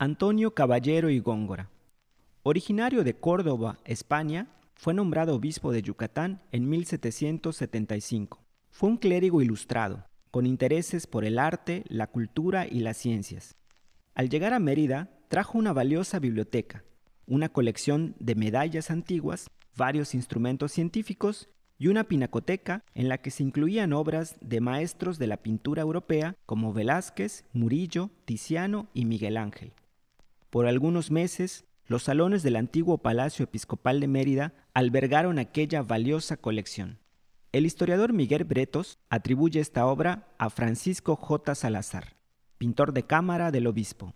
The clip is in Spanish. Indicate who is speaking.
Speaker 1: Antonio Caballero y Góngora. Originario de Córdoba, España, fue nombrado obispo de Yucatán en 1775. Fue un clérigo ilustrado, con intereses por el arte, la cultura y las ciencias. Al llegar a Mérida, trajo una valiosa biblioteca, una colección de medallas antiguas, varios instrumentos científicos y una pinacoteca en la que se incluían obras de maestros de la pintura europea como Velázquez, Murillo, Tiziano y Miguel Ángel. Por algunos meses, los salones del antiguo Palacio Episcopal de Mérida albergaron aquella valiosa colección. El historiador Miguel Bretos atribuye esta obra a Francisco J. Salazar, pintor de cámara del obispo.